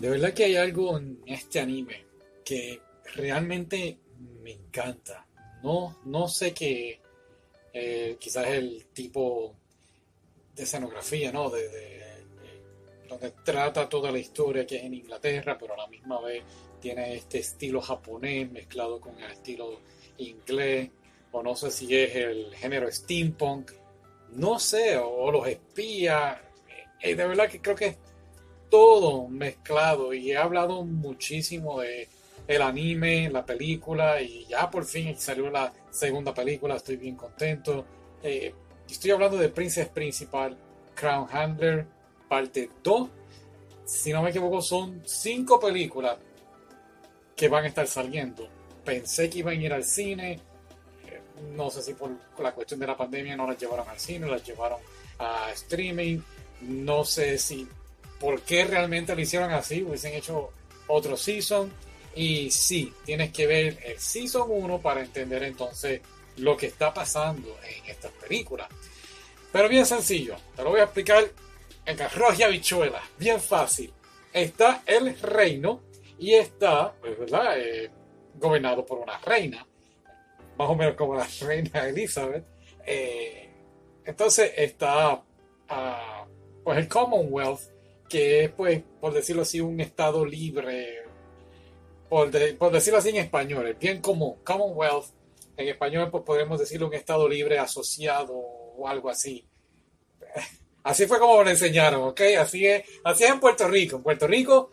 De verdad que hay algo en este anime que realmente me encanta. No, no sé qué, eh, quizás el tipo de escenografía, ¿no? De, de- de- donde trata toda la historia que es en Inglaterra, pero a la misma vez tiene este estilo japonés mezclado con el estilo inglés, o no sé si es el género steampunk, no sé, o, los espías. Eh, de verdad que creo que todo mezclado y he hablado muchísimo de el anime, la película y ya por fin salió la segunda película, estoy bien contento. Eh, estoy hablando de Princess Principal, Crown Handler, parte 2. Si no me equivoco, son cinco películas que van a estar saliendo. Pensé que iban a ir al cine. eh, No sé si por la cuestión de la pandemia no las llevaron al cine, las llevaron a streaming. No sé si por qué realmente lo hicieron así, hubiesen hecho otro season. Y sí, tienes que ver el season 1 para entender entonces lo que está pasando en estas películas. Pero bien sencillo, te lo voy a explicar en arroz y habichuelas, bien fácil. Está el reino y está, pues, ¿verdad? Eh, gobernado por una reina, más o menos como la reina Elizabeth. Eh, entonces está ah, pues el Commonwealth, que es, pues, por decirlo así, un estado libre, por, por decirlo así en español, es bien común, Commonwealth, en español pues podemos decirlo un estado libre asociado o algo así. Así fue como lo enseñaron, ¿ok? Así es, así es en Puerto Rico. En Puerto Rico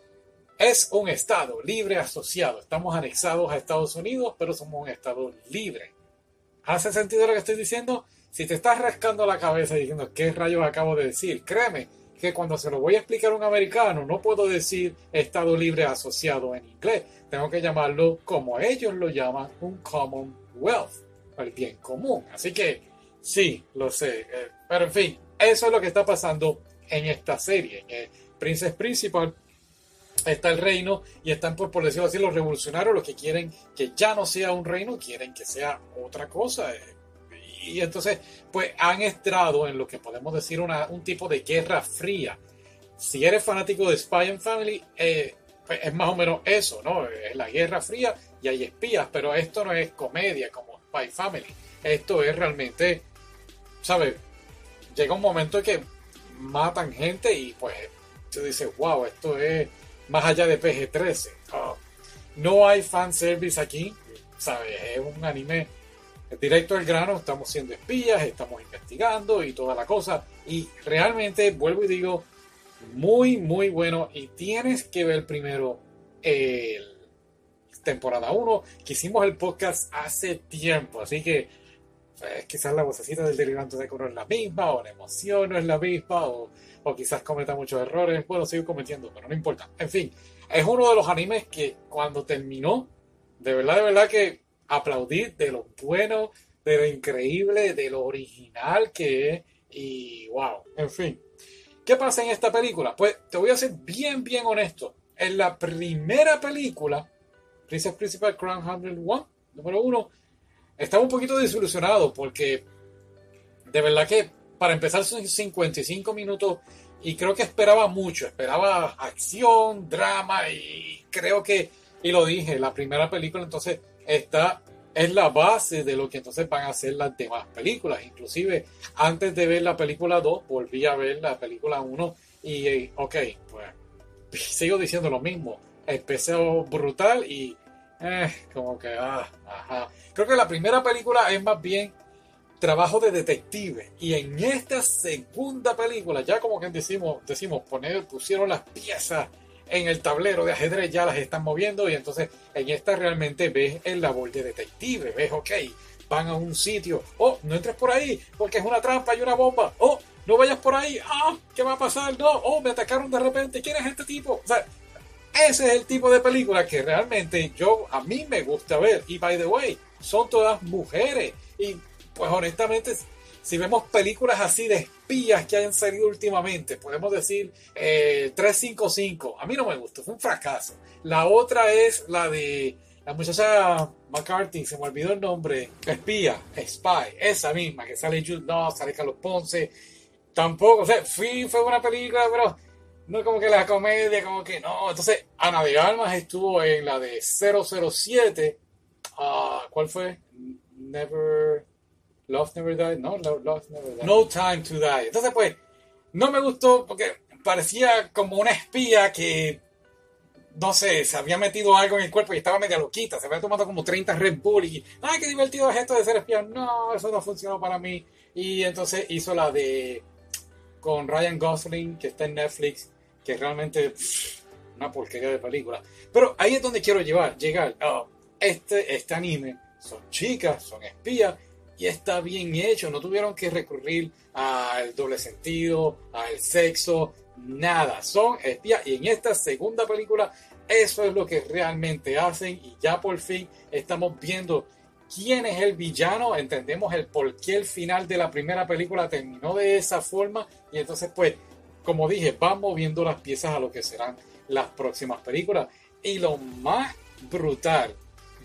es un estado libre asociado. Estamos anexados a Estados Unidos, pero somos un estado libre. ¿Hace sentido lo que estoy diciendo? Si te estás rascando la cabeza diciendo qué rayos acabo de decir, créeme que cuando se lo voy a explicar a un americano no puedo decir estado libre asociado en inglés. Tengo que llamarlo como ellos lo llaman un commonwealth, el bien común. Así que sí, lo sé. eh, pero en fin, eso es lo que está pasando en esta serie. En Princess Principal está el reino y están, por, por decirlo así, los revolucionarios, los que quieren que ya no sea un reino, quieren que sea otra cosa. eh. Y entonces, pues han entrado en lo que podemos decir una, un tipo de guerra fría. Si eres fanático de Spy and Family, eh, pues es más o menos eso, ¿no? Es la guerra fría y hay espías, pero esto no es comedia como Spy Family. Esto es realmente, ¿sabes? Llega un momento en que matan gente y pues tú dices, wow, esto es más allá de PG-13. Ah, no hay fanservice aquí, ¿sabes? Es un anime directo al grano, estamos siendo espías, estamos investigando y toda la cosa. Y realmente, vuelvo y digo, muy, muy bueno. Y tienes que ver primero el temporada 1, que hicimos el podcast hace tiempo, así que pues, quizás la vocecita del derivante de no es la misma, o la emoción no es la misma, o, o quizás cometa muchos errores. Bueno, sigo cometiendo, pero no importa. En fin, es uno de los animes que cuando terminó, de verdad, de verdad que aplaudí de lo bueno, de lo increíble, de lo original que es, y wow, en fin. ¿Qué pasa en esta película? Pues te voy a ser bien, bien honesto. En la primera película, Princess Principal Crown 101, número uno, estaba un poquito desilusionado porque de verdad que para empezar son 55 minutos y creo que esperaba mucho, esperaba acción, drama y creo que, y lo dije, la primera película entonces está, es la base de lo que entonces van a ser las demás películas. Inclusive antes de ver la película 2, volví a ver la película 1 y eh, ok, pues sigo diciendo lo mismo, empezó brutal y eh, como que, ah, ajá. Creo que la primera película es más bien trabajo de detective. Y en esta segunda película, ya como que decimos, decimos poner, pusieron las piezas en el tablero de ajedrez, ya las están moviendo. Y entonces en esta realmente ves el labor de detective. Ves, ok, van a un sitio. Oh, no entres por ahí, porque es una trampa y una bomba. Oh, no vayas por ahí. Ah, ¿qué va a pasar? No, oh, me atacaron de repente. ¿Quién es este tipo? O sea, ese es el tipo de película que realmente yo a mí me gusta ver. Y by the way, son todas mujeres. Y pues honestamente, si vemos películas así de espías que hayan salido últimamente, podemos decir eh, 355. A mí no me gustó, fue un fracaso. La otra es la de la muchacha McCarthy, se me olvidó el nombre. Espía, Spy, esa misma, que sale Jude Law, sale Carlos Ponce. Tampoco, o sea, fui, fue una película, pero no como que la comedia, como que no. Entonces, Ana de Almas estuvo en la de 007. ah ¿Cuál fue? Never. Love Never Died. No, no, Love Never Died. No Time to Die. Entonces, pues, no me gustó porque parecía como una espía que. No sé, se había metido algo en el cuerpo y estaba media loquita. Se había tomado como 30 Red Bull y. ¡Ay, qué divertido es esto de ser espía! No, eso no funcionó para mí. Y entonces hizo la de. Con Ryan Gosling, que está en Netflix que realmente pff, una porquería de película. Pero ahí es donde quiero llevar, llegar. Oh, este, este anime son chicas, son espías y está bien hecho. No tuvieron que recurrir al doble sentido, al sexo, nada. Son espías y en esta segunda película eso es lo que realmente hacen y ya por fin estamos viendo quién es el villano, entendemos el por qué el final de la primera película terminó de esa forma y entonces pues como dije, van moviendo las piezas a lo que serán las próximas películas. Y lo más brutal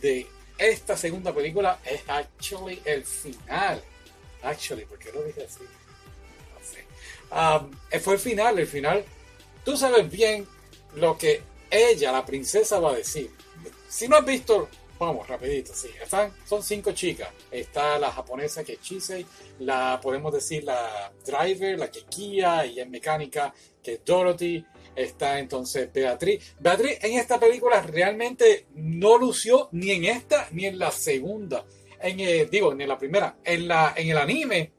de esta segunda película es actually el final. Actually, ¿por qué lo dije así? No sé. Um, fue el final, el final. Tú sabes bien lo que ella, la princesa, va a decir. Si no has visto Vamos, rapidito, sí. Están, son cinco chicas. Está la japonesa que es Chisei, la podemos decir la driver, la que Kia y en mecánica que es Dorothy. Está entonces Beatriz. Beatriz en esta película realmente no lució ni en esta ni en la segunda. En, eh, digo, ni en la primera. En, la, en el anime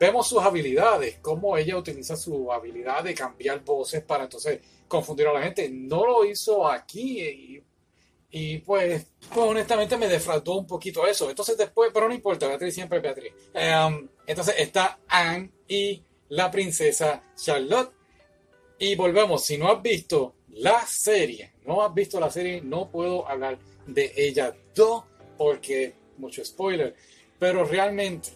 vemos sus habilidades, cómo ella utiliza su habilidad de cambiar voces para entonces confundir a la gente. No lo hizo aquí y y pues, pues, honestamente me defraudó un poquito eso. Entonces después, pero no importa, Beatriz siempre es Beatriz. Em, entonces está Anne y la princesa Charlotte. Y volvemos, si no has visto la serie, no has visto la serie, no puedo hablar de ella dos porque mucho spoiler. Pero realmente,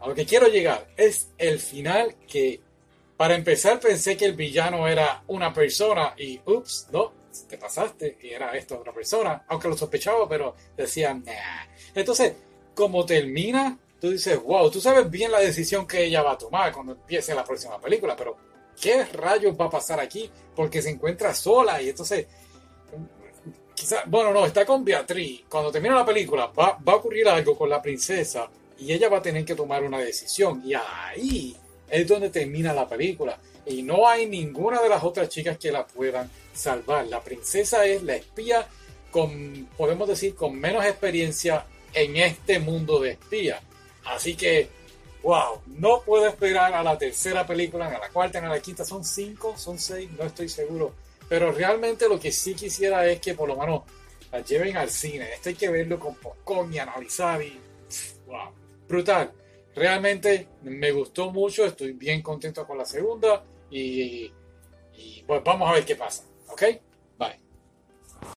a lo que quiero llegar es el final que, para empezar, pensé que el villano era una persona y, ups, no, te pasaste y era esta otra persona, aunque lo sospechaba, pero decían, nah. Entonces, como termina, tú dices, wow, tú sabes bien la decisión que ella va a tomar cuando empiece la próxima película, pero ¿qué rayos va a pasar aquí? Porque se encuentra sola y entonces, bueno, no, está con Beatriz. Cuando termina la película, va, va a ocurrir algo con la princesa y ella va a tener que tomar una decisión y ahí es donde termina la película. Y no hay ninguna de las otras chicas que la puedan salvar. La princesa es la espía con, podemos decir, con menos experiencia en este mundo de espía. Así que, wow, no puedo esperar a la tercera película, a la cuarta, a la quinta. Son cinco, son seis, no estoy seguro. Pero realmente lo que sí quisiera es que por lo menos la lleven al cine. Esto hay que verlo con popcorn y analizar y, wow, brutal. Realmente me gustó mucho, estoy bien contento con la segunda y, y pues vamos a ver qué pasa. Okay